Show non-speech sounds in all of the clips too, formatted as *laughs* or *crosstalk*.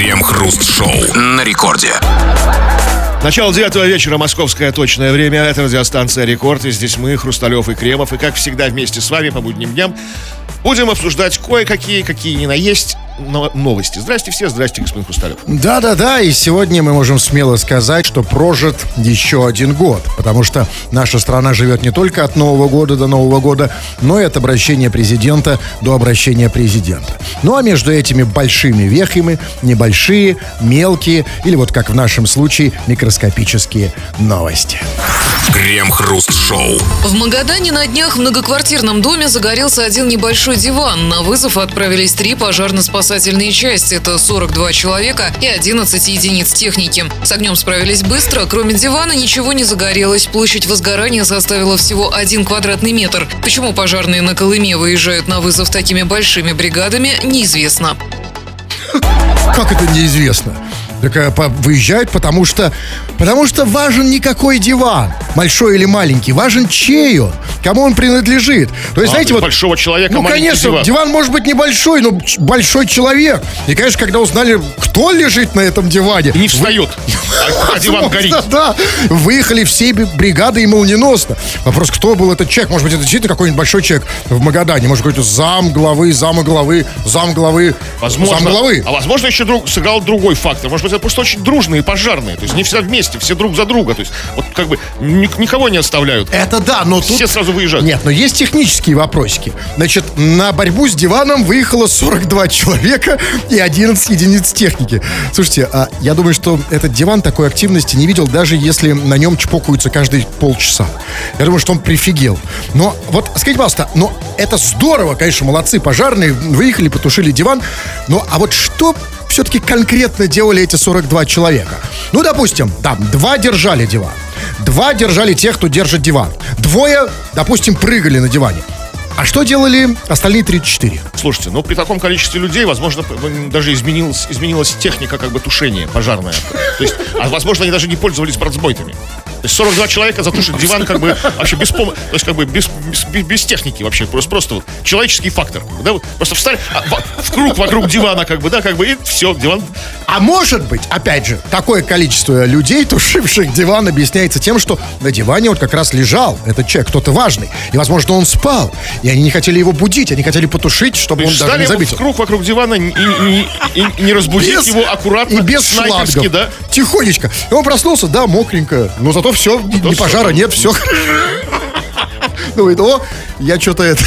Крем-хруст-шоу на рекорде. Начало девятого вечера, московское точное время. Это радиостанция «Рекорд». И здесь мы, Хрусталев и Кремов. И, как всегда, вместе с вами по будним дням будем обсуждать кое-какие, какие ни на есть новости. Здрасте все, здрасте, господин Хрусталев. Да-да-да, и сегодня мы можем смело сказать, что прожит еще один год, потому что наша страна живет не только от Нового года до Нового года, но и от обращения президента до обращения президента. Ну а между этими большими вехами небольшие, мелкие или вот как в нашем случае микроскопические новости. Крем-хруст-шоу. В Магадане на днях в многоквартирном доме загорелся один небольшой диван. На вызов отправились три пожарно-спасательные части. Это 42 человека и 11 единиц техники. С огнем справились быстро. Кроме дивана ничего не загорелось. Площадь возгорания составила всего один квадратный метр. Почему пожарные на Колыме выезжают на вызов такими большими бригадами, неизвестно. Как это неизвестно? Так э, по- выезжают, потому что, потому что важен не какой диван, большой или маленький, важен чей он, кому он принадлежит. То есть, А, знаете, вот большого человека Ну, конечно, диван. диван. может быть небольшой, но большой человек. И, конечно, когда узнали, кто лежит на этом диване, И не встает, *laughs* а, а диван горит. Да, выехали все бри- бригады и молниеносно. Вопрос, кто был этот человек? Может быть, это действительно какой-нибудь большой человек в Магадане? Может, какой-то зам главы, зам главы, зам главы, Возможно. зам главы. А возможно, еще друг, сыграл другой фактор. Может быть, это просто очень дружные пожарные. То есть не все вместе, все друг за друга. То есть вот как бы ни- никого не оставляют. Это да, но тут... Все сразу выезжают. Нет, но есть технические вопросики. Значит, на борьбу с диваном выехало 42 человека и 11 единиц техники. Слушайте, а я думаю, что этот диван такой активности не видел, даже если на нем чпокаются каждые полчаса. Я думаю, что он прифигел. Но вот, скажите, пожалуйста, но это здорово, конечно, молодцы, пожарные, выехали, потушили диван. Но а вот что все-таки конкретно делали эти 42 человека? Ну, допустим, там, два держали диван. Два держали тех, кто держит диван. Двое, допустим, прыгали на диване. А что делали остальные 34? Слушайте, ну при таком количестве людей, возможно, даже изменилась, изменилась техника как бы тушения пожарная. То есть, а возможно, они даже не пользовались братсбойтами. То есть 42 человека затушат диван как бы вообще без пом- то есть как бы без, без, без- техники вообще, просто, просто вот человеческий фактор. Да, вот просто встали а, в, в круг вокруг дивана, как бы, да, как бы, и все, диван. А может быть, опять же, такое количество людей, тушивших диван, объясняется тем, что на диване вот как раз лежал этот человек, кто-то важный. И, возможно, он спал. И они не хотели его будить, они хотели потушить, чтобы То он даже не заметил. круг вокруг дивана и, и- и- и не разбудить Без- его аккуратно, и без шлангов. да? Тихонечко. И он проснулся, да, мокренько. Но зато все, ни всё. пожара нет, все. Думает, о, я что-то это...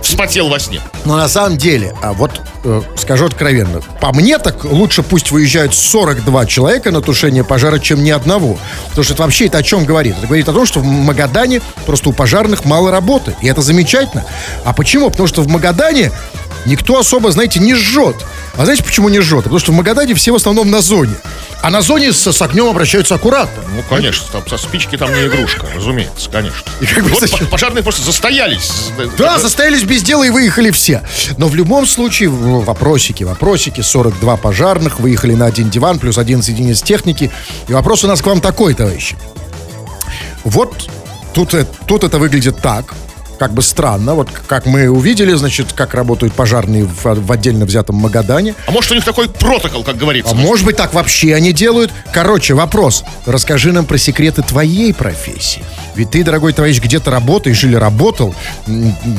Вспотел во сне. Но на самом деле, а вот э, скажу откровенно, по мне так лучше пусть выезжают 42 человека на тушение пожара, чем ни одного. Потому что это вообще это о чем говорит? Это говорит о том, что в Магадане просто у пожарных мало работы. И это замечательно. А почему? Потому что в Магадане никто особо, знаете, не жжет. А знаете, почему не жжет? Потому что в Магадане все в основном на зоне. А на зоне с, с огнем обращаются аккуратно. Ну, конечно, там со спички там не игрушка, разумеется, конечно. И как бы Вот зачем? по- пожарные просто застоялись. Да, состоялись без дела и выехали все. Но в любом случае, вопросики, вопросики, 42 пожарных, выехали на один диван, плюс 11 единиц техники. И вопрос у нас к вам такой, товарищи. Вот тут, э- тут это выглядит так, как бы странно. Вот как мы увидели, значит, как работают пожарные в, в отдельно взятом Магадане. А может, у них такой протокол, как говорится. А может быть, так вообще они делают? Короче, вопрос. Расскажи нам про секреты твоей профессии. Ведь ты, дорогой товарищ, где-то работаешь или работал,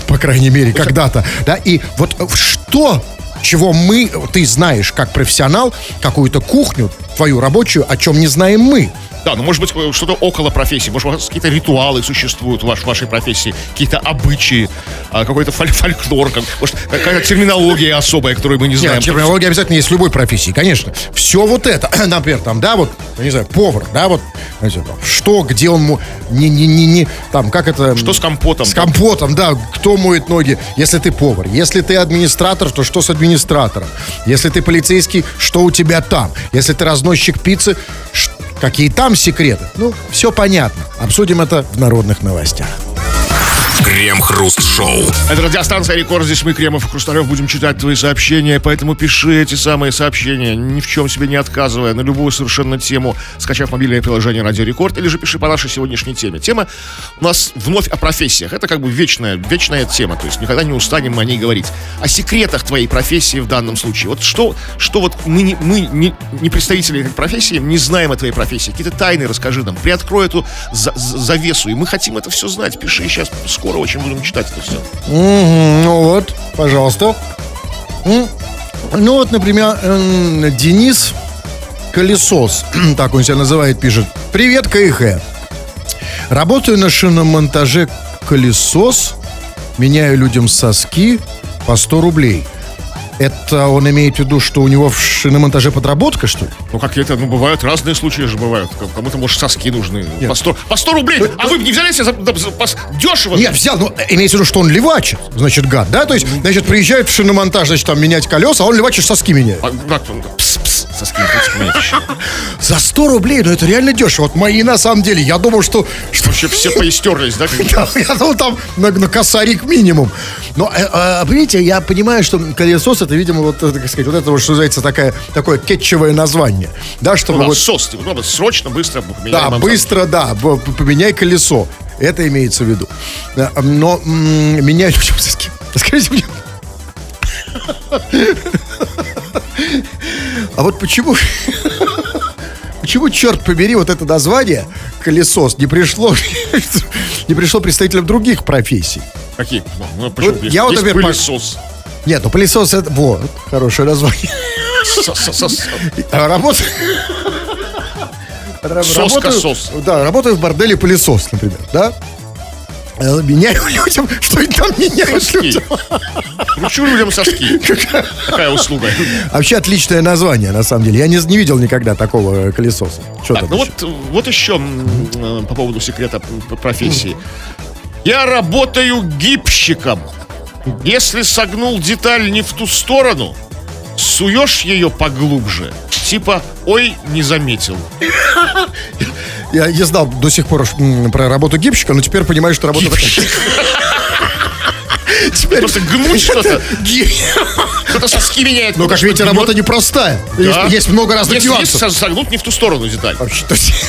по крайней мере, когда-то. Да, и вот что чего мы, ты знаешь как профессионал, какую-то кухню твою рабочую, о чем не знаем мы. Да, ну может быть что-то около профессии, может у вас какие-то ритуалы существуют в ваш- вашей профессии, какие-то обычаи, а, какой-то фоль- фольклор, как- может какая-то терминология особая, которую мы не знаем. Нет, терминология обязательно есть в любой профессии, конечно. Все вот это, *clears throat* например, там, да, вот, я не знаю, повар, да, вот, что, где он, не, не, не, не, там, как это... Что с компотом? С компотом, да, кто моет ноги, если ты повар. Если ты администратор, то что с администратором? Если ты полицейский, что у тебя там? Если ты разносчик пиццы, какие там секреты? Ну, все понятно. Обсудим это в народных новостях. Крем-хруст-шоу. Это радиостанция Рекорд. Здесь мы, Кремов и Хрусталев, будем читать твои сообщения. Поэтому пиши эти самые сообщения, ни в чем себе не отказывая, на любую совершенно тему, скачав мобильное приложение Радио Рекорд, или же пиши по нашей сегодняшней теме. Тема у нас вновь о профессиях. Это как бы вечная, вечная тема, то есть никогда не устанем мы о ней говорить. О секретах твоей профессии в данном случае. Вот что, что вот мы, не, мы не, не представители этой профессии, не знаем о твоей профессии. Какие-то тайны расскажи нам, приоткрой эту за- за- завесу. И мы хотим это все знать. Пиши, сейчас скоро очень будем читать это все. Ну вот, пожалуйста. Ну вот, например, Денис Колесос, *clears throat* так он себя называет, пишет. Привет, КХ. Работаю на шиномонтаже Колесос, меняю людям соски по 100 рублей. Это он имеет в виду, что у него в шиномонтаже подработка, что ли? Ну, как это, ну, бывают разные случаи же бывают. Кому- Кому-то, может, соски нужны. По 100, по 100 рублей. А вы не взяли себе за, за- за- с- дешево? Я взял, ну, имеется в виду, что он левачит, значит, гад, да? То есть, значит, приезжает в шиномонтаж, значит, там менять колеса, а он левачит соски меняет. А, он, пс, пс, соски, нет еще. За 100 рублей, ну это реально дешево. Вот мои на самом деле, я думал, что... что Вообще все поистерлись, да? я, думал, там на, косарик минимум. Но, э, э, понимаете, я понимаю, что колесос это, видимо, вот, э, как сказать, вот это, вот, что называется, такая, такое кетчевое название. Да, чтобы Ну, да, вот... сос, типа, ну, срочно, быстро Да, поменяем вам быстро, да, поменяй колесо. Это имеется в виду. Да, Но м, *laughs* соски. Скажите мне. А вот почему... *laughs* Почему, черт побери, вот это название колесос не пришло, *laughs* не пришло представителям других профессий? Какие? Ну, почему? Вот я вот, например, пылесос. Нет, ну пылесос это... Вот, хорошее название. А Работаю... Ра- Сос-косос. работаю- Да, работаю в борделе пылесос, например, да? Э, Меняю людям, что они там меняют Соски. людям. Кручу людям соски. Такая услуга. Вообще отличное название, на самом деле. Я не, не видел никогда такого колесоса. Что Так, там ну еще? вот, вот еще э, по поводу секрета профессии. Я работаю гибщиком. Если согнул деталь не в ту сторону, суешь ее поглубже. Типа, ой, не заметил. *laughs* Я не знал до сих пор про работу гибщика, но теперь понимаю, что работа такая. *laughs* *laughs* Теперь Просто гнуть *laughs* что-то. Кто-то соски меняет. Ну, как видите, работа непростая. Да. Есть, много разных нюансов. со- согнуть не в ту сторону деталь. Вообще, то есть, *laughs*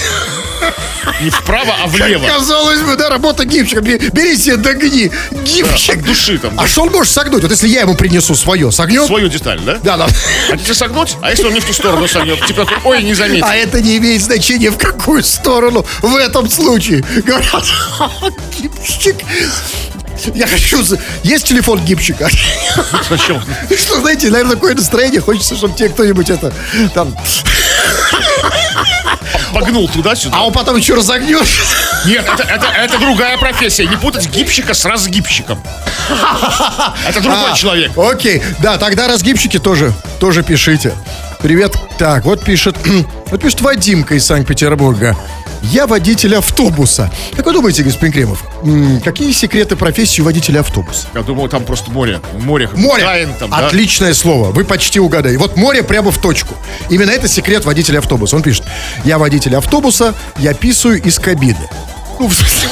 Не вправо, а влево. Казалось бы, да, работа гибщика. Бе- Бери себе, догни. Гибщик. От души там. А что он может согнуть? Вот если я ему принесу свое, согнет? Свою деталь, да? Да, да. Хотите согнуть? А если он не в ту сторону согнет? Типа, ой, не заметил. А это не имеет значения в какую сторону в этом случае. Говорят, гибщик. Я хочу... Есть телефон гибщика? Зачем? *laughs* Что, знаете, наверное, такое настроение. Хочется, чтобы тебе кто-нибудь это... Там... Погнул туда-сюда. А он потом еще разогнешь. Нет, это, это, это другая профессия. Не путать гибщика с разгибщиком. Это другой А, человек. Окей, да, тогда разгибщики тоже, тоже пишите. Привет. Так, вот пишет, *clears throat* вот пишет Вадимка из Санкт-Петербурга. Я водитель автобуса. Как вы думаете, господин Кремов, какие секреты профессии водителя автобуса? Я думал, там просто море. Море. Море. Тайн там, да? Отличное слово. Вы почти угадали. Вот море прямо в точку. Именно это секрет водителя автобуса. Он пишет: Я водитель автобуса, я писаю из кабины. Ну, в смысле,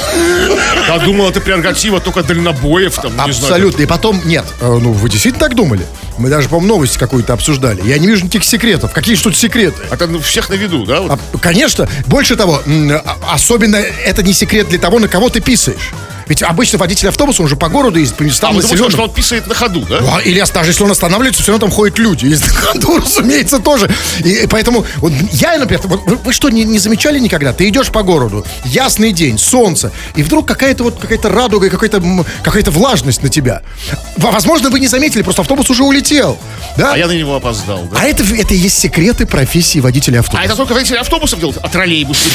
Я думал, это прерогатива только дальнобоев. Там, не знаю. абсолютно. И потом, нет, э, ну вы действительно так думали? Мы даже, по-моему, новость какую-то обсуждали. Я не вижу никаких секретов. Какие ж тут секреты? Это ну, всех на виду, да? Вот. А, конечно, больше того, а- особенно это не секрет для того, на кого ты писаешь. Ведь обычно водитель автобуса, он же по городу ездит, по А местам вы думаете, что он писает на ходу, да? Ну, а- Или даже если он останавливается, все равно там ходят люди. Если на ходу, *laughs* разумеется, тоже. И, и поэтому вот я, например, вот вы, вы что, не, не замечали никогда? Ты идешь по городу, ясный день, солнце, и вдруг какая-то вот какая-то радуга, и какая-то, м, какая-то влажность на тебя. Возможно, вы не заметили, просто автобус уже улетел. Да? А я на него опоздал, да? А это, это и есть секреты профессии водителя автобуса. А это только водители автобусов делают, а троллейбусы,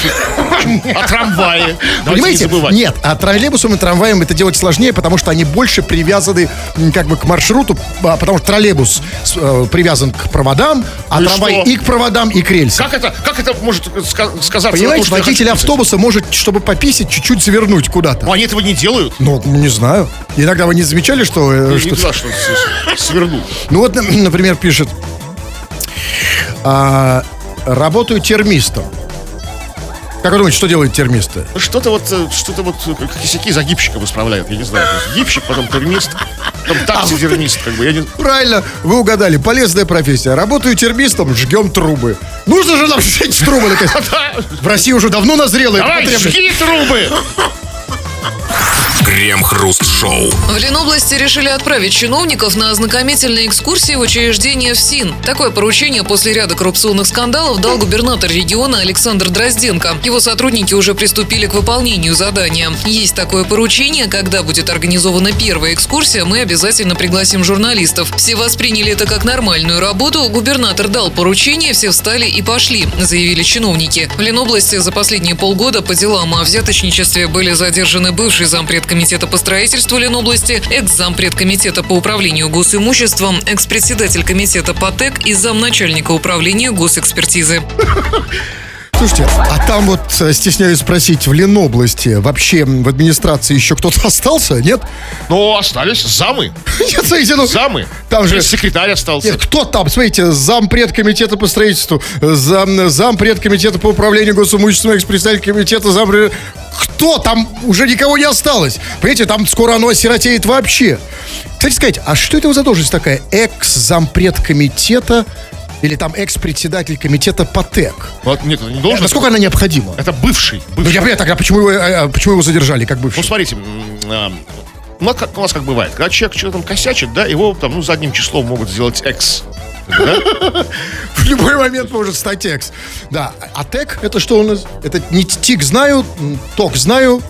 а трамваи. Не Понимаете? Нет, а троллейбусом и трамваем это делать сложнее, потому что они больше привязаны как бы к маршруту, а, потому что троллейбус э, привязан к проводам, а Ну трамвай и к проводам, и к рельсам. Как это, как это может ска- сказаться? Понимаете, том, я водитель писать? автобуса может, чтобы пописать, чуть-чуть завернуть куда-то. Они этого не делают. Ну, не знаю. Иногда вы не замечали, что... э, Не что- знаю, что с- с- свернут. Ну вот, например, пишет, а, работаю термистом. Как вы думаете, что делают термисты? Что-то вот, э, что-то вот, э, как кисяки за гипщиком исправляют, я не знаю. Гипщик, потом термист, потом *laughs* таксидермист, как бы, я не... Правильно, вы угадали. Полезная профессия. Работаю термистом, жгем трубы. Нужно же нам *laughs* сжечь трубы. наконец. *laughs* В России уже давно назрела эта Давай, жги трубы! Крем-хруст-шоу. В Ленобласти решили отправить чиновников на ознакомительные экскурсии в учреждение ФСИН. Такое поручение после ряда коррупционных скандалов дал губернатор региона Александр Дрозденко. Его сотрудники уже приступили к выполнению задания. Есть такое поручение, когда будет организована первая экскурсия, мы обязательно пригласим журналистов. Все восприняли это как нормальную работу. Губернатор дал поручение, все встали и пошли, заявили чиновники. В Ленобласти за последние полгода по делам о взяточничестве были задержаны бывший зампред комитета по строительству Ленобласти, экс-зампред комитета по управлению госимуществом, экс-председатель комитета по ТЭК и замначальника управления госэкспертизы. *laughs* Слушайте, а там вот, э, стесняюсь спросить, в Ленобласти вообще в администрации еще кто-то *laughs* остался, нет? Но остались замы, *laughs* Нет, смотрите, ну... замы. Там же- Секретарь остался. Нет, кто там? Смотрите, зампред комитета по строительству, зам, зампред комитета по управлению госимуществом, экс-председатель комитета, зампред... Кто там? Уже никого не осталось. Понимаете, там скоро оно осиротеет вообще. Кстати сказать, а что это за должность такая? Экс-зампред комитета или там экс-председатель комитета по ТЭК? Вот, нет, не должен. Насколько она необходима? Это бывший. Ну, бывший. я понимаю, тогда почему его, э, э, почему его задержали, как Ну, бывший? смотрите, м, а, у нас, как, у нас как бывает, когда человек что-то там косячит, да, его там, ну, задним числом могут сделать экс. Да? *laughs* В любой момент может стать экс. Да, а ТЭК это что у нас? Это не ТИК знаю, ТОК знаю.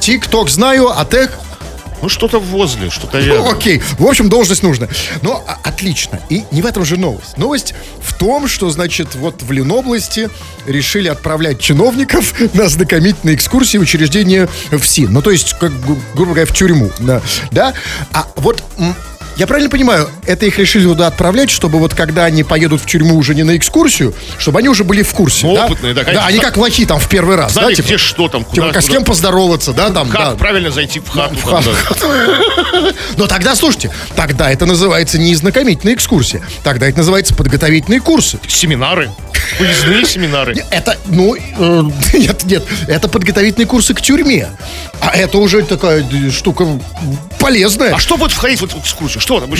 ТИК, ТОК знаю, а ТЭК Ну, что-то возле, что-то Ну, рядом. окей. В общем, должность нужна. Но а, отлично. И не в этом же новость. Новость в том, что, значит, вот в Ленобласти решили отправлять чиновников *laughs* на ознакомительные экскурсии в учреждение ФСИН. Ну, то есть, как, гру- грубо говоря, в тюрьму. Да. да? А вот... Я правильно понимаю, это их решили туда отправлять, чтобы вот когда они поедут в тюрьму уже не на экскурсию, чтобы они уже были в курсе. Ну, да? опытные, да, Да, конечно. они как лохи там в первый раз. Знали, да, типа, где что там, куда, типа, как с куда. кем поздороваться, да, там, Как да. правильно зайти в хату. В хату. да. *laughs* Но тогда, слушайте, тогда это называется не знакомительная экскурсия. Тогда это называется подготовительные курсы. Семинары. Выездные семинары. Это, ну, э, *laughs* нет, нет, это подготовительные курсы к тюрьме. А это уже такая штука полезная. А что будет входить вот в экскурсию? Что там?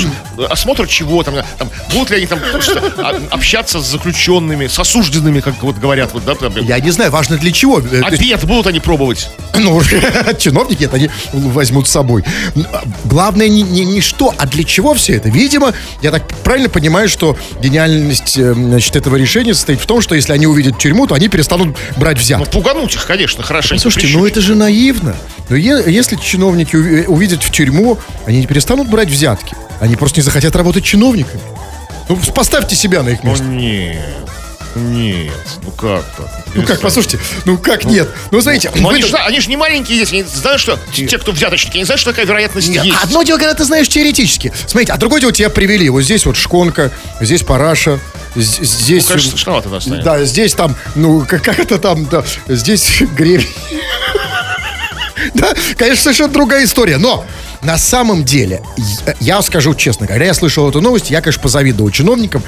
Осмотр чего там? там будут ли они там а, общаться с заключенными, с осужденными, как вот говорят, вот, да, там, Я не знаю, важно для чего. Э, Обед будут они пробовать. *clears throat* Ну, *laughs* чиновники это они возьмут с собой. Главное не, не, не что, а для чего все это. Видимо, я так правильно понимаю, что гениальность э, значит, этого решения состоит в том, что если они увидят тюрьму, то они перестанут брать Ну, взятки. пугануть их, конечно. Слушайте, ну прищучить. это же наивно. Но е- если чиновники уви- увидят в тюрьму, они не перестанут брать взятки. Они просто не захотят работать чиновниками. Ну, поставьте себя на их Ну, место. нет. Нет, ну как так? Ну как, послушайте, ну как нет? Ну, смотрите, Ну, они, же, они же не маленькие есть, они знают, что те, кто взяточники, они знают, что такая вероятность Нет, есть. Одно дело, когда ты знаешь теоретически. Смотрите, а другое дело тебя привели. Вот здесь вот шконка, здесь параша, здесь... Ну, конечно, страшновато да, станет. Да, здесь там, ну, как, как это там, да, здесь гребень. Да, конечно, совершенно другая история. Но на самом деле, я скажу честно, когда я слышал эту новость, я, конечно, позавидовал чиновникам.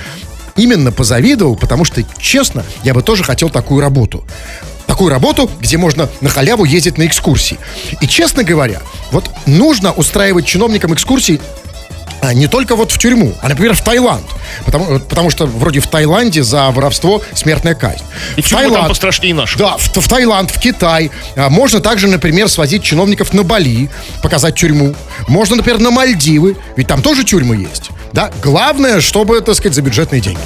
Именно позавидовал, потому что, честно, я бы тоже хотел такую работу. Такую работу, где можно на халяву ездить на экскурсии. И, честно говоря, вот нужно устраивать чиновникам экскурсии а, не только вот в тюрьму, а, например, в Таиланд. Потому, потому что вроде в Таиланде за воровство смертная казнь. И В тюрьмы там Таиланд- пострашнее наших. Да, в, в Таиланд, в Китай. А, Можно также, например, свозить чиновников на Бали, показать тюрьму. Можно, например, на Мальдивы, ведь там тоже тюрьмы есть. Да, главное, чтобы, так сказать, за бюджетные деньги.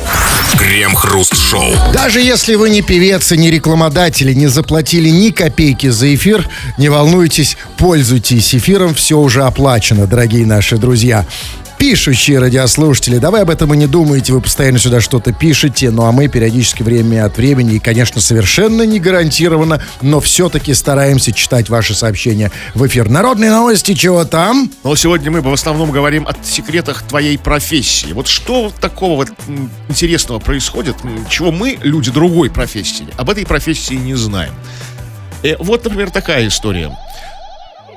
Крем-хруст-шоу. Даже если вы не певец и не рекламодатель, и не заплатили ни копейки за эфир, не волнуйтесь, пользуйтесь эфиром, все уже оплачено, дорогие наши друзья. Пишущие радиослушатели, давай об этом и не думайте, вы постоянно сюда что-то пишете, ну а мы периодически время от времени, и, конечно, совершенно не гарантированно, но все-таки стараемся читать ваши сообщения в эфир. Народные новости, чего там? Но сегодня мы в основном говорим о секретах твоей профессии. Вот что такого вот интересного происходит, чего мы, люди другой профессии, об этой профессии не знаем. Э, вот, например, такая история.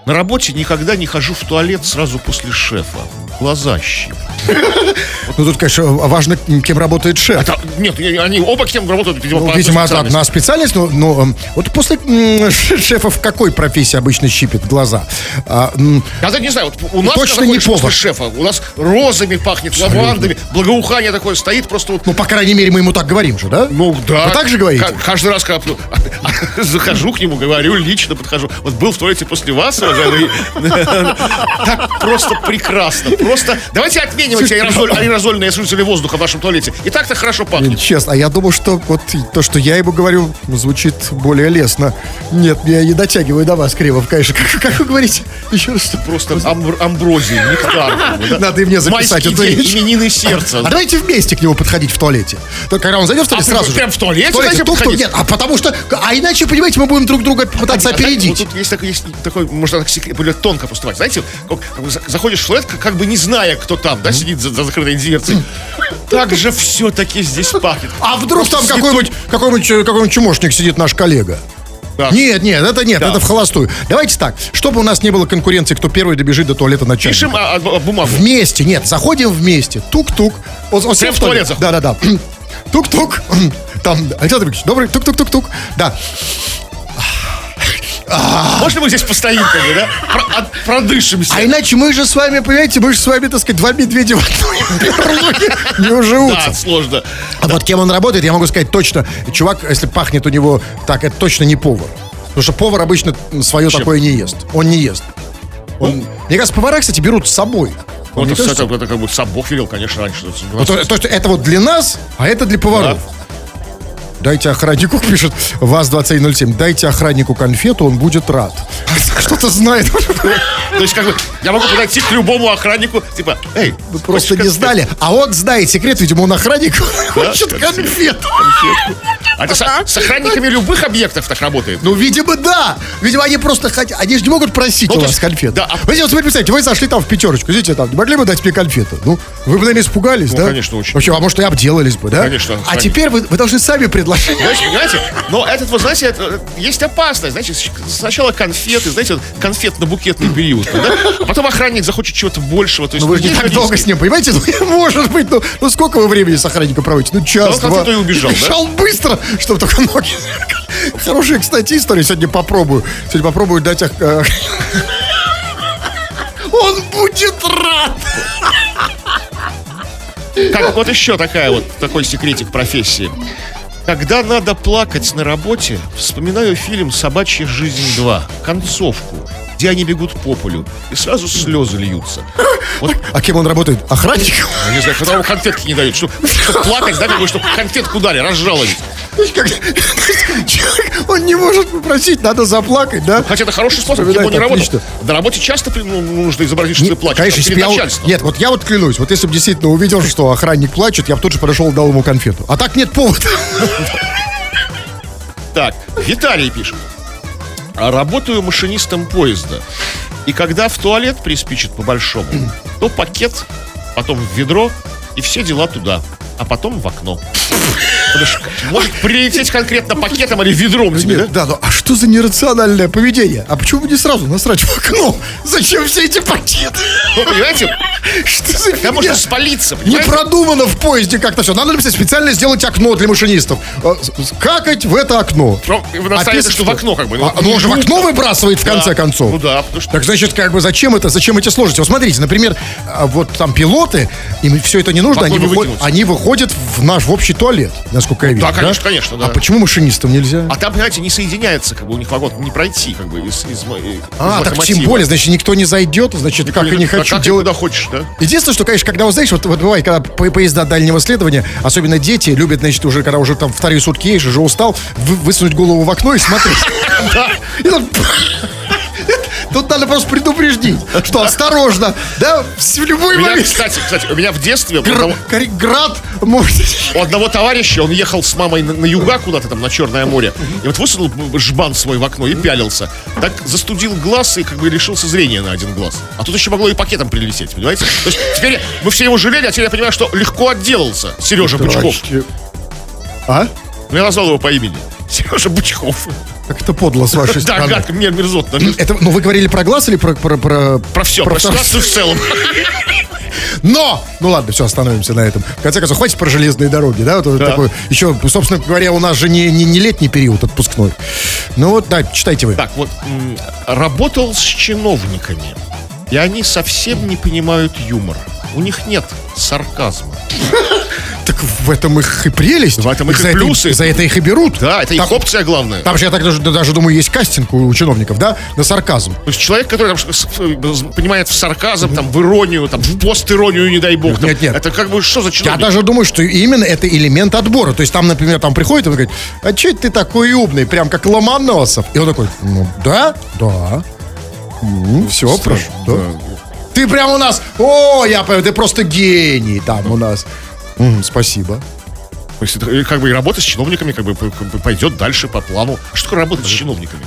На работе никогда не хожу в туалет сразу после шефа. Глаза щип. Ну, тут, конечно, важно, кем работает шеф. Это- нет, они оба кем работают, видимо, Ну, по видимо, специальности. одна специальность, но, но, м, вот после шефа в какой профессии обычно щипит глаза? А, Я не знаю, вот у нас точно не повар. шефа, у нас розами пахнет, лавандами, благоухание такое стоит, просто вот ну, по крайней мере, мы ему так говорим же, да? Ну да. Вы так же говорите? Ка- Каждый раз, когда *laughs* захожу к нему, говорю, лично подхожу. Вот был в туалете после вас. *laughs* Так просто прекрасно. Просто давайте отменим эти аэрозоль- аэрозольные осушители воздуха в вашем туалете. И так-то хорошо пахнет. Честно, а я думал, что вот то, что я ему говорю, звучит более лестно. Нет, я не дотягиваю до вас, Кривов, конечно. Как, как вы говорите? Еще раз. Просто амбр- нектар. да. *laughs* Надо и мне записать эту день, речь. именины сердца. А давайте вместе к нему подходить в туалете. То, когда он зайдет в туалет, А, сразу же. прям в туалете давайте подходить? Нет, а потому что... А иначе, понимаете, мы будем друг друга пытаться А, знаете, опередить. Вот тут есть есть такой, можно более тонко поступать. Знаете, как, как заходишь в туалет, как, как бы не зная, кто там, да, сидит за, за закрытой дверцей. Так же все-таки здесь пахнет. А вдруг там какой-нибудь какой-нибудь э, какой-нибудь чумошник сидит наш коллега? Да. Нет, нет, это нет, Да. это в холостую. Давайте так, чтобы у нас не было конкуренции, кто первый добежит до туалета начальника. Пишем а, а, бумагу. Вместе, нет, заходим вместе. Тук-тук. Он, в туалет заходит. Да-да-да. *clears throat* Тук-тук. *clears throat* Там, Александр Ильич, добрый, тук-тук-тук-тук. Да. Можно мы здесь постоим, как бы, да? Про- от- продышимся. А иначе мы же с вами, понимаете, мы же с вами, так сказать, два медведя в одной не уживутся. Да, сложно. А вот кем он работает, я могу сказать точно. Чувак, если пахнет у него так, это точно не повар. Потому что повар обычно свое Чем? такое не ест. Он не ест. Он- Мне кажется, повара, кстати, берут с собой. Вот Мне это, кажется, это, это как бы сам Бог велел, конечно, раньше. вот то, то, что это вот для нас, а это для поваров. Дайте охраннику, *laughs* пишет ВАЗ-2107, дайте охраннику конфету, он будет рад. *laughs* Что-то знает. То есть, как бы, я могу подойти к любому охраннику, типа, эй, Вы просто не знали. А он знает секрет, видимо, он охранник, *laughs* он хочет конфету. А это с охранниками любых объектов так работает. Ну, видимо, да. Видимо, они просто хотят. Они же не могут просить Ну, у вас есть, конфет. да, а- Вы вот представьте, вы зашли там в пятерочку, видите, там, не могли бы дать мне конфету? Ну, вы бы, наверное, испугались, Ну, да? конечно, очень. Вообще, а может, и обделались бы, да? Конечно, А конечно. теперь вы, вы должны сами предложить. Знаете, понимаете? Но этот, вот, знаете, это, есть опасность. Знаете, сначала конфеты, знаете, вот конфетно-букетный период. да? А потом охранник захочет чего-то большего. То есть, Ну, вы же не так долго с ним, понимаете? *laughs* Ну, может быть, ну, ну сколько вы времени с охранником проводите? Ну, час, Да он два. и убежал, да? Бежал быстро, *laughs* чтобы только ноги... Хорошая, кстати, история. Сегодня попробую. Сегодня попробую дать... ох- э, *laughs* Он будет рад. Как, вот еще такая вот, такой секретик профессии. Когда надо плакать на работе, вспоминаю фильм «Собачья жизнь 2», концовку, где они бегут по полю, и сразу слезы льются. Вот, А кем он работает? Охранником? я не знаю, ему конфетки не дают, чтобы плакать, да, как бы, чтобы конфетку дали, разжаловать. Как- человек, он не может попросить, надо заплакать, да? Хотя это хороший способ, Вспоминает не отлично. На работе часто при- ну, нужно изобразить, что Не- ты плачешь. Конечно, перед начальством. Нет, вот я вот клянусь, вот если бы действительно увидел, что охранник плачет, я бы тут же подошел и дал ему конфету. А так нет повода. Так, Виталий пишет. А Работаю машинистом поезда. И когда в туалет приспичит по-большому, то пакет, потом в ведро и все дела туда. А потом в окно. Может прилететь конкретно пакетом или ведром тебе, да? Да, ну а что за нерациональное поведение? А почему бы не сразу насрать в окно? Зачем все эти пакеты? Ну, понимаете? Что за фигня? можно спалиться, Не продумано в поезде как-то все. Надо написать специально сделать окно для машинистов. Э, Какать в это окно. Вы наставите, что в окно как бы, ну, А, ну, он же в окно выбрасывает в конце концов. Ну да. Так значит, как бы зачем это, зачем эти сложности? Вот смотрите, например, а, вот там пилоты, им все это не нужно, они, выходят, выходят в наш в общий туалет, насколько я вижу. Да, конечно, конечно, да. А почему машинистам нельзя? А там, понимаете, не соединяется, как бы у них вагон не пройти, как бы из, из, из А, так локомотива. тем более, значит, никто не зайдет, значит, как и не А хочу как делать. куда хочешь, да? Единственное, что, конечно, когда, вот, знаешь, вот, вот бывает, когда по- поезда дальнего следования, особенно дети, любят, значит, уже, когда уже там вторые сутки едешь, уже устал, вы- высунуть голову в окно и смотреть. *laughs* И там- *laughs* Тут надо просто предупреждить, что осторожно, да, в любой меня, момент. кстати, кстати, у меня в детстве Гр- одного, Град может... у одного товарища, он ехал с мамой на, на юга куда-то там, на Черное море, и вот высунул жбан свой в окно и пялился. Так застудил глаз и как бы лишился зрения на один глаз. А тут еще могло и пакетом прилететь, понимаете? То есть теперь мы все его жалели, а теперь я понимаю, что легко отделался Сережа Бычков. А? Ну, я назвал его по имени. Сережа Бычков. Как это подло с вашей *laughs* Да, стороны. гадко, мне мерзотно. Это, ну, вы говорили про глаз или про... Про, про, Про все, про ситуацию в целом. *laughs* Но! Ну ладно, все, остановимся на этом. В конце концов, хватит про железные дороги, да? Вот Да. такой, еще, собственно говоря, у нас же не, не, не летний период отпускной. Ну вот, да, читайте вы. Так, вот, работал с чиновниками, и они совсем не понимают юмора. У них нет сарказма. *laughs* Так в этом их и прелесть. В этом их и за это- плюсы. за это их и берут. Да, это их Там- опция главная. Там же, я так даже, даже думаю, есть кастинг у чиновников, да, на сарказм. То есть человек, который там, э, понимает в сарказм, там, в иронию, там, в пост-иронию, не дай бог. там. Нет, нет. Это как бы что за Я чиновник? даже думаю, что именно это элемент отбора. То есть там, например, там приходит и он говорит, а че ты такой умный, прям как Ломоносов? И он такой, ну да, да. все, прошу. да. Ты прям у нас, о, я понимаю, ты просто гений там у нас. М, спасибо. Это, э, как бы и работа с чиновниками как бы, пойдет дальше по плану. Что такое работать с чиновниками?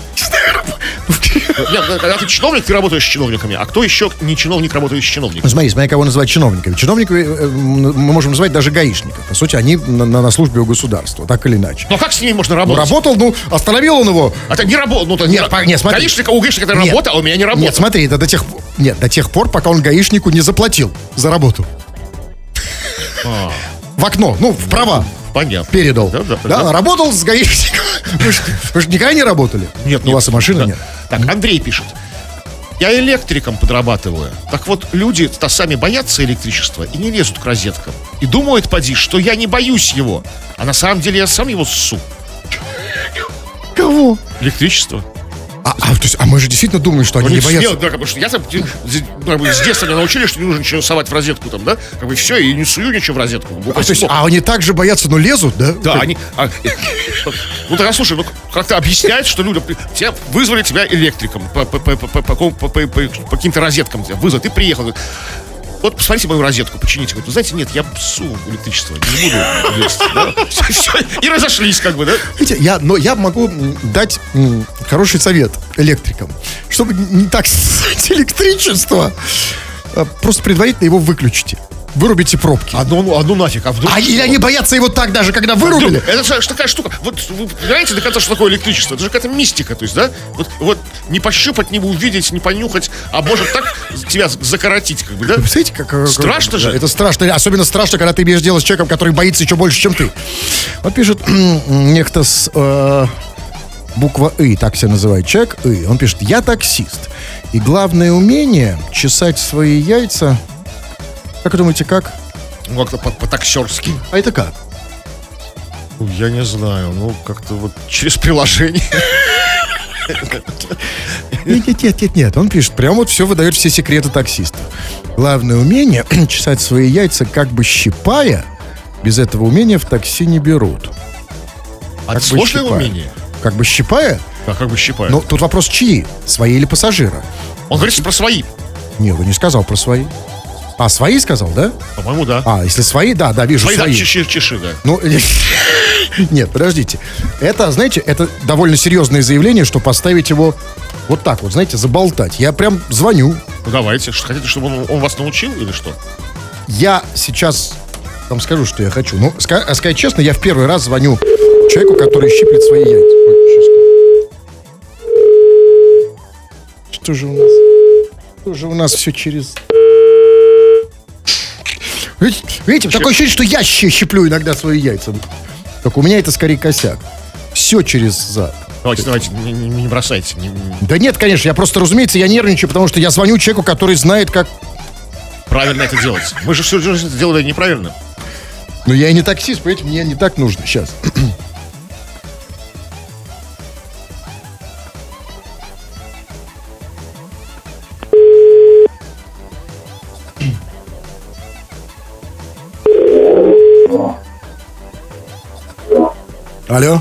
Нет, ну, когда ты чиновник, ты работаешь с чиновниками. А кто еще не чиновник, работает с Ну, чиновниками? смотри, смотри, кого называть чиновниками. Чиновниками э, мы можем называть даже гаишников. По сути, они на, на- на службе у государства, так или иначе. Ну а как с ними можно Ну, работать? работал, ну, остановил он его. А это не работа. Ну, Нет, не, нет, смотри. Гаишника, у гаишника это Нет. работа, а у меня не работа. Нет, смотри, это до тех, нет, до тех пор, пока он гаишнику не заплатил за работу. А. В окно, ну, в права Понятно. передал. Да, да, Да, да. работал с гаишником. Вы же никогда не работали? Нет, Ну, У вас и машины нет. Так, Андрей пишет. Я электриком подрабатываю. Так вот, люди-то сами боятся электричества и не лезут к розеткам. И думают, поди, что я не боюсь его. А на самом деле я сам его ссу. Кого? Электричество. А, а, то есть, а мы же действительно думаем, что они Ну, не боятся. смел, да, как бы, я там, э, как бы, с детства меня научили, что не нужно ничего совать в розетку там, да? Как бы все, и не сую ничего в розетку. А, то есть, а они также боятся, но лезут, да? Да, они... а, э, ну, тогда, слушай, ну, как-то объяснять, что людям... Тебя вызвали тебя электриком по, по, по, по, по, по- по- по- каким-то розеткам тебя вызвали. Ты приехал, вот посмотрите мою розетку, почините. Говорит, вы знаете, нет, я псу электричество, не буду *laughs* И разошлись, как бы, да? Видите, я, но я могу дать хороший совет электрикам, чтобы не так *laughs* ссать электричество. а, Просто предварительно его выключите. Вырубите пробки. Одну, ну, одну нафиг, а вдруг... А или они боятся его так даже, когда вырубили? Это же такая штука. Вот вы понимаете до конца, что такое электричество? Это же какая-то мистика, то есть, да? Вот, вот не пощупать, не увидеть, не понюхать, а может так тебя закоротить, как бы, да? Представляете, как... как- Страшно же. Это страшно. Особенно страшно, когда ты имеешь дело с человеком, который боится еще больше, чем ты. Вот пишет некто с... э, буква «И», так себя называет человек, «И». Он пишет, я таксист. И главное умение чесать свои яйца... Как думаете, как? Ну, как-то по- по-таксерски. А это как? Ну, Я не знаю, ну, как-то вот через приложение. Нет, нет, нет, нет, нет. Он пишет, прям вот все выдает все секреты таксиста. Главное умение *clears throat* чесать свои яйца, как бы щипая. Без этого умения в такси не берут. А Как это сложное щипая. умение. Как бы щипая? Да, как бы щипает. Ну, тут вопрос чьи? Свои или пассажира? Он говорит про свои. Не, вы не сказал про свои. А, свои сказал, да? По-моему, да. А, если свои, да, да, вижу, Свои, да, свои. чеши, чеши, да. Ну, *laughs* нет, подождите. Это, знаете, это довольно серьезное заявление, что поставить его вот так вот, знаете, заболтать. Я прям звоню, Ну, давайте. Хотите, чтобы он, он вас научил или что? Я сейчас вам скажу, что я хочу. Ну, ска- а сказать честно, я в первый раз звоню человеку, который щиплет свои яйца. Ой. Что же у нас? Что же у нас все через... Видите, видите, такое ощущение, что я щиплю иногда свои яйца. Только у меня это скорее косяк. Все через зад. Давайте, давайте, не, не- не бросайте. не- не- Да нет, конечно, я просто, разумеется, я нервничаю, потому что я звоню человеку, который знает, как... правильно это делать. Мы же всю жизнь это делали неправильно. Но я и не таксист, понимаете, мне не так нужно сейчас. Алло?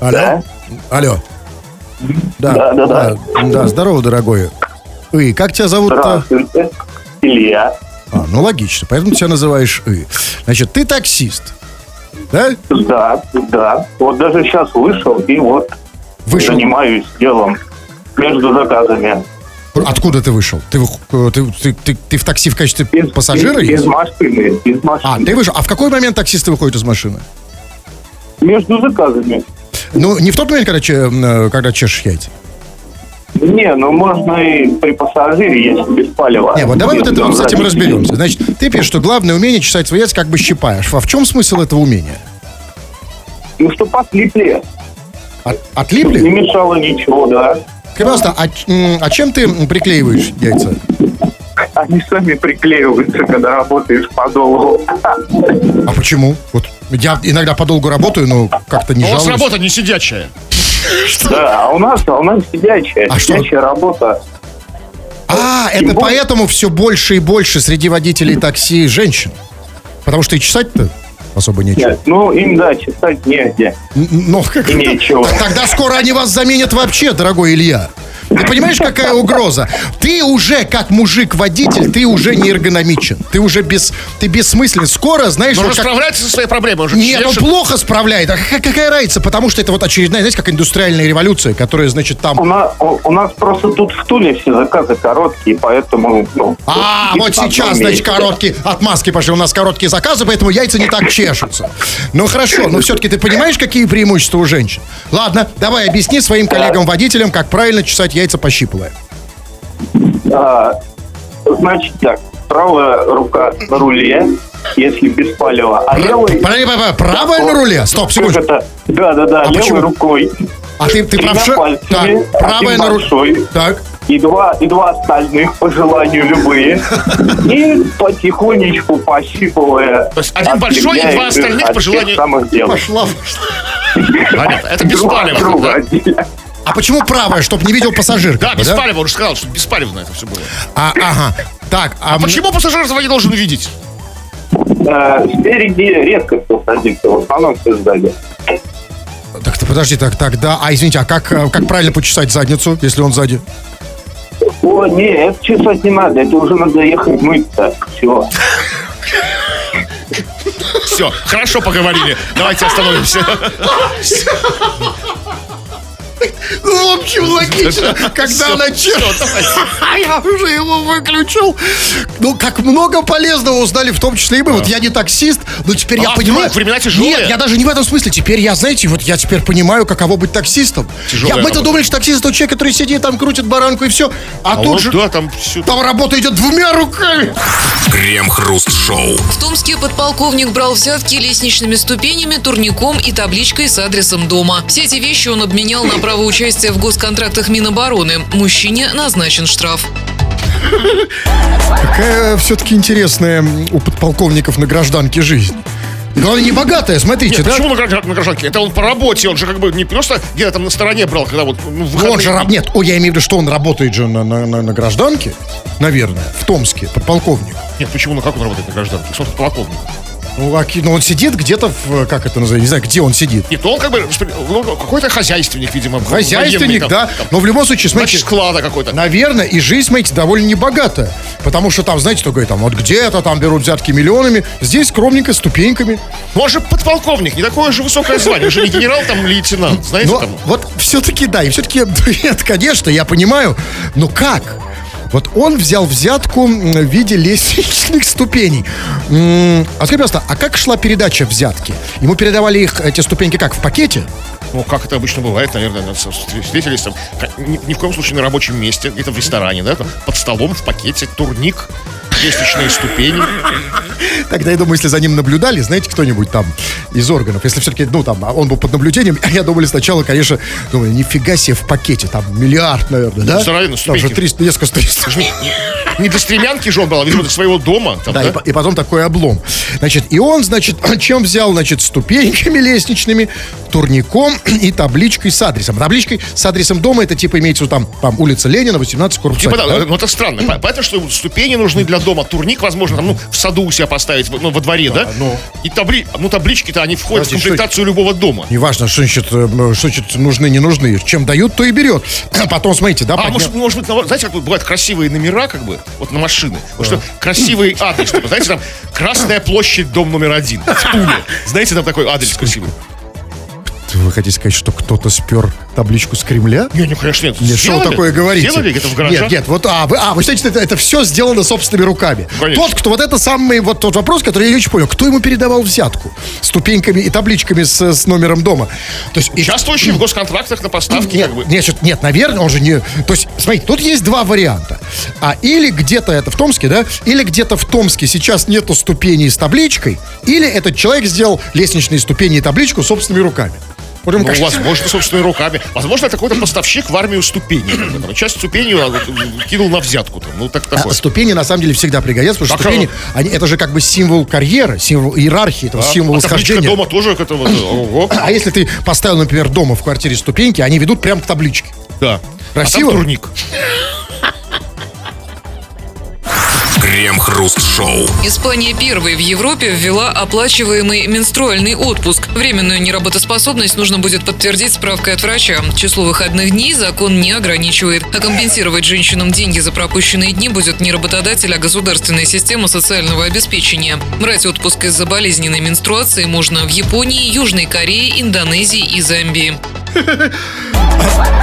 Алло? Алло? Да, Да, да, да. да. Да, здорово, дорогой. И как тебя зовут-то? Илья. А, ну логично, поэтому тебя называешь И. Значит, ты таксист, да? Да, да. Вот даже сейчас вышел и вот Вышел. занимаюсь делом между заказами. Откуда ты вышел? Ты, вых- ты, ты, ты, ты в такси в качестве Из, пассажира из, есть? из машины. Из машины. А, ты вышел. А в какой момент таксисты выходят из машины? Между заказами. Ну, не в тот момент, когда, э, когда чешешь яйца. Не, ну можно и при пассажире, если без палева. Не, вот давай вот это вот с этим разберемся. Значит, ты пишешь, что главное умение чесать свои яйца, как бы щипаешь. А в чем смысл этого умения? Ну, чтоб отлипли. От- Не отлипли? мешало ничего, да. Скажи, пожалуйста, а, а чем ты приклеиваешь яйца? Они сами приклеиваются, когда работаешь по долгу. А почему? Вот я иногда подолгу работаю, но как-то не У вас жалуюсь. работа не сидячая. Да, а у нас, а у нас сидячая, А что? сидячая работа. А, это более- поэтому все больше и больше среди водителей такси женщин. Потому что и чесать-то особо нечего. Нет, ну им, да, читать негде. Но как И нечего. Тогда скоро они вас заменят вообще, дорогой Илья. Ты понимаешь, какая угроза? Ты уже, как мужик-водитель, ты уже не эргономичен. Ты уже без, ты бессмыслен. Скоро, знаешь, Но он вот как- справляется со своей проблемой. Он же Нет, он плохо справляет. А какая, разница? Потому что это вот очередная, знаете, как индустриальная революция, которая, значит, У там... нас, у, у нас просто тут в Туле все заказы короткие, поэтому... Ну, А, вот сейчас, значит, короткие отмазки пошли. У нас короткие заказы, поэтому яйца не так чешутся. Ну, хорошо, но все-таки ты понимаешь, какие преимущества у женщин? Ладно, давай объясни своим коллегам-водителям, как правильно чесать яйца пощипывая. А, значит так, правая рука на руле, если без палева, а левой... Правильно, правильно, правая на руле? Стоп, секунду. это? Да, да, да, А левой почему? рукой. А ты, ты правша? пальцами, Так, правая на руле. Так. И два, и два остальных, по желанию любые. И потихонечку пощипывая. То есть один большой и два остальных по желанию- самых дел. Пошла, пошла. Понятно. Это без палева. Да? А почему правая, чтобы не видел пассажир? Да, без палева. Он же сказал, что беспалевно это все было. А, ага. Так, а, м- Почему пассажир этого не должен увидеть? Э, Спереди редко кто садится, в основном все сзади. Так, ты подожди, так, тогда... А, извините, а как, э, как правильно почесать задницу, если он сзади? О, не, это чесать не надо, это уже надо ехать мыться. Все. Все, хорошо поговорили. Давайте остановимся. *laughs* Ну, в общем, логично, *laughs* когда она чешет. А *laughs* я уже его выключил. Ну, как много полезного узнали, в том числе и мы. Вот я не таксист, но теперь я А, понимаю. вдруг времена тяжелые? Нет, я даже не в этом смысле. Теперь я, знаете, вот я теперь понимаю, каково быть таксистом. Мы-то думали, что таксист это человек, который сидит там, крутит баранку и все. А, А тут же да, там все. там работа идет двумя руками. Крем-хруст-шоу. В Томске подполковник брал взятки лестничными ступенями, турником и табличкой с адресом дома. Все эти вещи он обменял на право участия в госконтрактах Минобороны. Мужчине назначен штраф. Какая все-таки интересная у подполковников на гражданке жизнь. И главное, не богатая, смотрите, Нет, да? почему на, на гражданке? Это он по работе, он же как бы не просто где-то там на стороне брал, когда вот ну, в он же, нет, о, я имею в виду, что он работает же на, на, на- на гражданке, наверное, в Томске, подполковник. Нет, почему, ну как он работает на гражданке? Что он полковник? Ну, а ну, он сидит где-то в, как это называется, не знаю, где он сидит. Нет, ну он как бы ну, какой-то хозяйственник, видимо. Хозяйственник, военный, там, да. там, Но в любом случае, смотрите, Значит, склада какой-то. наверное, и жизнь, смотрите, довольно небогатая. Потому что там, знаете, такое там, вот где-то там берут взятки миллионами, здесь скромненько, ступеньками. Может, подполковник, не такое же высокое звание, уже не генерал, там, лейтенант, знаете, Но там. вот все-таки, да, и все-таки, *laughs* нет, конечно, я понимаю, но как? Вот он взял взятку в виде лестничных ступеней. А скажи, пожалуйста, а как шла передача взятки? Ему передавали их, эти ступеньки, как, в пакете? Ну, как это обычно бывает, наверное, встретились там, ни, ни в коем случае на рабочем месте, где-то в ресторане, да, там, под столом, в пакете, турник, лестничные ступени. Тогда, я думаю, если за ним наблюдали, знаете, кто-нибудь там из органов, если все-таки, ну, там, он был под наблюдением, *laughs* я думали сначала, конечно, думали, нифига себе в пакете, там, миллиард, наверное, да? всё равно, Там же ступеньки. 300, несколько 300. Не, не до стремянки же он был, а, видимо, до своего дома. Там, Да, да? И, и потом такой облом. Значит, и он, значит, *clears throat* чем взял, значит, ступеньками лестничными, турником *clears throat* и табличкой с адресом. Табличкой с адресом дома, это типа имеется там, там улица Ленина, 18, корпус Типа, да, да? ну это странно. По- Понятно, что ступени нужны для дома. Турник, возможно, там, ну, в саду у себя поставить, ну, во дворе, да? ну. И табли... ну, таблички-то, они входят Подожди, в комплектацию любого дома. Неважно, что значит, э, что значит нужны, не нужны. Чем дают, то и берет. Потом, смотрите, да, А, подня- может, может быть, знаете, как бывают красивые номера, как бы, вот на машины. Вот что красивый адрес, типа, знаете, там Красная площадь, дом номер один в Туле. *laughs* Знаете, там такой адрес красивый. Вы хотите сказать, что кто-то спер табличку с Кремля? Не, ну, конечно, нет. Нет, что вы такое говорите? Сделали где-то в гаражах? Нет, нет, вот, а, вы, а, вы считаете, это, это все сделано собственными руками. Конечно. Тот, кто, вот это самый, вот тот вопрос, который я не очень понял, кто ему передавал взятку? Ступеньками и табличками с, с номером дома. То есть, и- Участвующий в госконтрактах на поставке, нет, как бы. нет, нет, наверное, он же не... То есть, смотрите, тут есть два варианта. А или где-то это в Томске, да? Или где-то в Томске сейчас нету ступеней с табличкой, или этот человек сделал лестничные ступени и табличку собственными руками. Вот ему Ну, возможно, собственными руками. Возможно, это какой-то поставщик в армию ступеней. там. Часть ступеней а, кинул на взятку. Там. Ну, так А такое. ступени на самом деле всегда пригодятся, потому что Так, ступени, они, это же как бы символ карьеры, символ иерархии, там, символ а восхождения. дома тоже к этому. *clears throat* А если ты поставил, например, дома в квартире ступеньки, они ведут прямо к табличке. Да. Красиво? А там турник. *laughs* Крем-хруст-шоу. Испания первой в Европе ввела оплачиваемый менструальный отпуск. Временную неработоспособность нужно будет подтвердить справкой от врача. Число выходных дней закон не ограничивает. А компенсировать женщинам деньги за пропущенные дни будет не работодатель, а государственная система социального обеспечения. Брать отпуск из-за болезненной менструации можно в Японии, Южной Корее, Индонезии и Замбии. *laughs*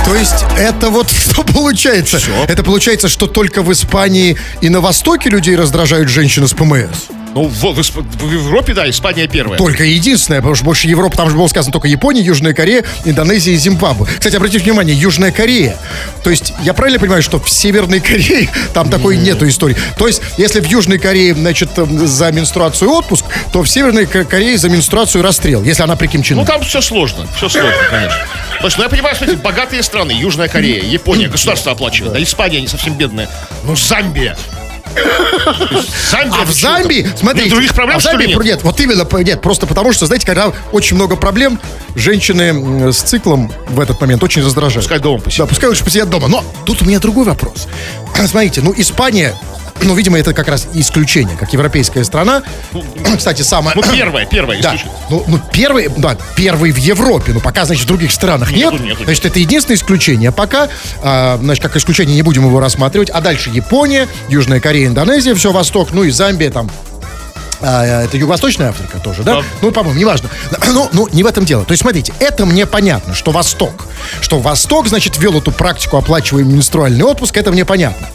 То есть это вот что получается? Это получается, что только в Испании и на Востоке людей раздражают женщины с ПМС? Ну, в, в в Европе, да, Испания первая. Только единственное, потому что больше Европы, там же было сказано только Япония, Южная Корея, Индонезия и Зимбабве. Кстати, обратите внимание, Южная Корея. То есть, я правильно понимаю, что в Северной Корее *laughs* там такой нету истории. То есть, если в Южной Корее, значит, эм, за менструацию отпуск, то в Северной Ко- Корее за менструацию расстрел, если она при Ким Чен Ну, там все сложно. Все сложно, конечно. Потому что, ну, я понимаю, смотрите, богатые страны, Южная Корея, Япония, государство оплачивает. Да, Испания не совсем бедная. Ну, Замбия. Замбия. А в? Замбии, смотрите, Нет других проблем, а в что ли, Замбии, нет? вот именно, нет, просто потому что, знаете, когда очень много проблем, женщины с циклом в этот момент очень раздражают. Пускай дома посидят. Да, пускай лучше посидят дома. Но тут у меня другой вопрос. *clears throat* Смотрите, ну, Испания, ну, видимо, это как раз исключение, как европейская страна. *clears throat* Кстати, самая... Ну, *clears throat* первая, первая Да, исключение. ну, ну, первый, да, первый в Европе, ну, пока, значит, в других странах Нету, нет. нету. Значит, это единственное исключение. Пока, а, значит, как исключение не будем его рассматривать. А дальше Япония, Южная Корея, Индонезия, все Восток, ну и Замбия там. А, это Юго-Восточная Африка тоже, да? Да. Ну, по-моему, неважно. *clears throat* Ну, ну, не в этом дело. То есть, смотрите, это мне понятно, что Восток. Что Восток, значит, ввел эту практику оплачиваемый менструальный отпуск, это мне понятно.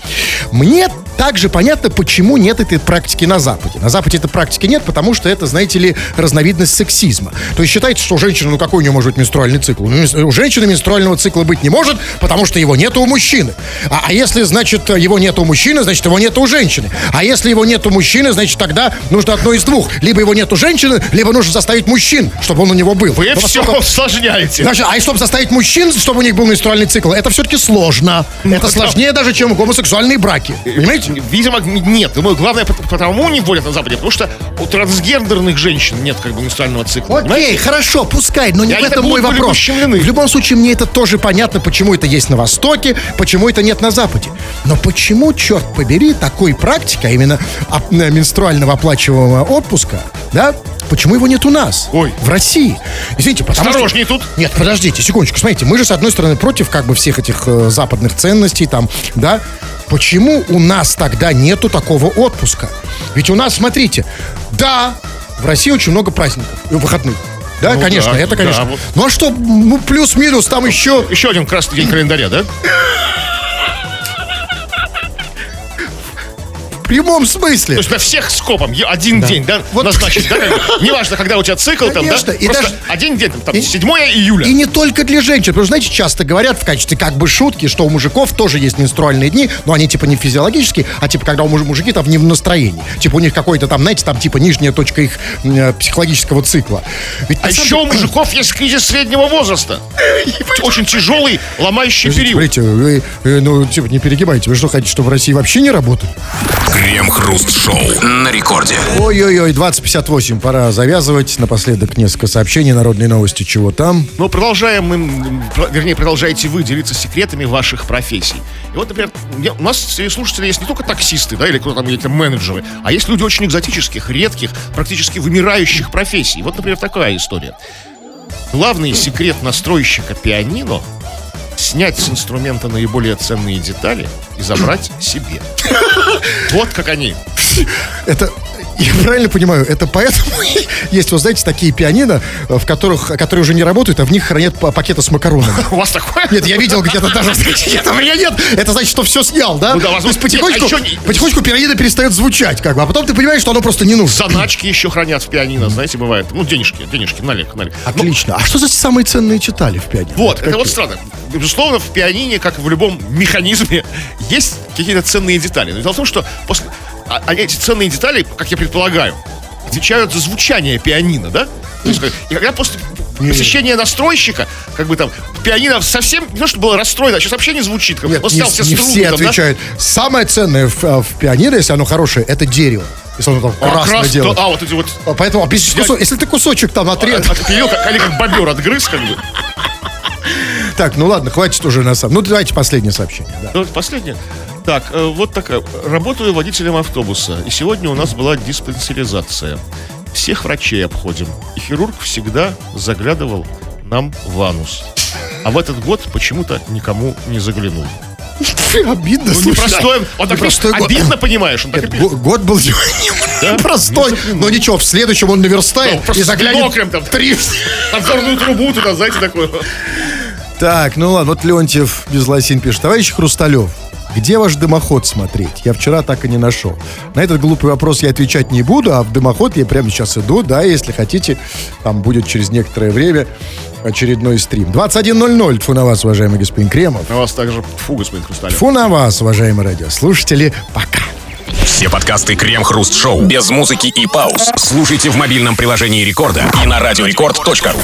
Мне также понятно, почему нет этой практики на Западе. На Западе этой практики нет, потому что это, знаете ли, разновидность сексизма. То есть считается, что у женщины, ну какой у нее может быть менструальный цикл? Ну, У женщины менструального цикла быть не может, потому что его нет у мужчины. А, а если, значит, его нет у мужчины, значит, его нет у женщины. А если его нет у мужчины, значит, тогда нужно одно из двух. Либо его нет у женщины, либо нужно заставить мужчин, чтобы он у него был. Вы Но все поскольку- усложняете. Значит, а чтобы заставить мужчин, чтобы у них был менструальный цикл, это все-таки сложно. это сложнее даже, чем гомосексуальные браки. Понимаете? Видимо, нет. Думаю, главное, пот- потому не вводят на Западе, потому что у трансгендерных женщин нет как бы менструального цикла. Окей, понимаете? хорошо, пускай, но не в этом мой вопрос. В любом случае, мне это тоже понятно, почему это есть на Востоке, почему это нет на Западе. Но почему, черт побери, такой практика, именно оп- э, менструального оплачиваемого отпуска, да, почему его нет у нас? Ой. В России. Извините, потому Осторожней что... тут. Нет, подождите, секундочку. Смотрите, мы же, с одной стороны, против как бы всех этих э, западных ценностей там, да? Почему у нас тогда нету такого отпуска? Ведь у нас, смотрите, да, в России очень много праздников, и выходных. Да, Ну конечно, да, это, да, конечно. вот. Ну а что, ну, плюс-минус, там еще... Еще один красный день календаря, да? Прямом смысле. То есть на всех скопом один день, да, Вот. назначить, да. *laughs* Неважно, когда у тебя цикл, там, да, и просто даже- один день, там, там, и- 7 июля. И не только для женщин. Потому что, знаете, часто говорят в качестве как бы шутки, что у мужиков тоже есть менструальные дни, но они типа не физиологические, а типа когда у муж- мужики там не в настроении. Типа у них какой-то там, знаете, там типа нижняя точка их э, психологического цикла. Ведь А еще у мужиков *clears throat* есть кризис среднего возраста. Очень тяжелый, ломающий период. Смотрите, вы, ну, типа, не перегибайте. Вы что, хотите, чтобы в России вообще не работали? Крем-хруст-шоу. На рекорде. Ой-ой-ой, 2058, пора завязывать. Напоследок несколько сообщений, народные новости, чего там. Но продолжаем мы, вернее, продолжаете вы делиться секретами ваших профессий. И вот, например, у нас среди слушателей есть не только таксисты, да, или кто там, или менеджеры, а есть люди очень экзотических, редких, практически вымирающих профессий. Вот, например, такая история. Главный секрет настройщика пианино снять с инструмента наиболее ценные детали и забрать себе. *laughs* Вот как они. Это я правильно понимаю, это поэтому *laughs* есть, вот знаете, такие пианино, э, в которых, которые уже не работают, а в них хранят па- пакеты с макаронами. *laughs* У вас такое? Нет, я видел где-то даже... *laughs* Нет, у меня нет. Это значит, что все снял, да? Ну да, возможно. потихонечку, Нет, а потихонечку пианино перестает звучать, как бы, а потом ты понимаешь, что оно просто не нужно. Заначки еще хранят в пианино, знаете, бывает. Ну, денежки, денежки, налик, налик. Отлично. А что за самые ценные читали в пианино? Вот, это вот странно. Безусловно, в пианине, как в любом механизме, есть какие-то ценные детали. Но дело в том, что после... а- а эти ценные детали, как я предполагаю, отвечают за звучание пианино, да? То есть, и когда после посещения настройщика, как бы там, пианино совсем не то, что было расстроено, а сейчас вообще не звучит. Как Нет, не, снял все не струны все там, да? отвечают. Самое ценное в, а, в пианино, если оно хорошее, это дерево. Если оно там А, красное крас- дело. да, а, вот эти вот А Поэтому, а без кусо- если ты кусочек там отрезал... отпилил, как, или как бобер отгрыз, как бы. Так, ну ладно, хватит уже на самом... Ну, давайте последнее сообщение. да. Ну, последнее. Так, э, вот такая. Работаю водителем автобуса, и сегодня у нас была диспансеризация. Всех врачей обходим, и хирург всегда заглядывал нам в анус. А в этот год почему-то никому не заглянул. Обидно, Ну, слушай. непростой, он так Непростой год. обидно, понимаешь, он так Нет, год был Да? непростой, но ничего, в следующем он наверстает Ну, и заглянет там. три. Обзорную трубу туда, знаете, такое. Так, ну ладно, вот Леонтьев без лосин пишет. Товарищ Хрусталев, где ваш дымоход смотреть? Я вчера так и не нашел. На этот глупый вопрос я отвечать не буду, а в дымоход я прямо сейчас иду, да, если хотите, там будет через некоторое время очередной стрим. 21.00, тьфу на вас, уважаемый господин Кремов. На вас также фу, господин Хрусталев. Тьфу на вас, уважаемые радиослушатели, пока. Все подкасты Крем-Хруст Шоу без музыки и пауз. Слушайте в мобильном приложении Рекорда и на радиорекорд.ру.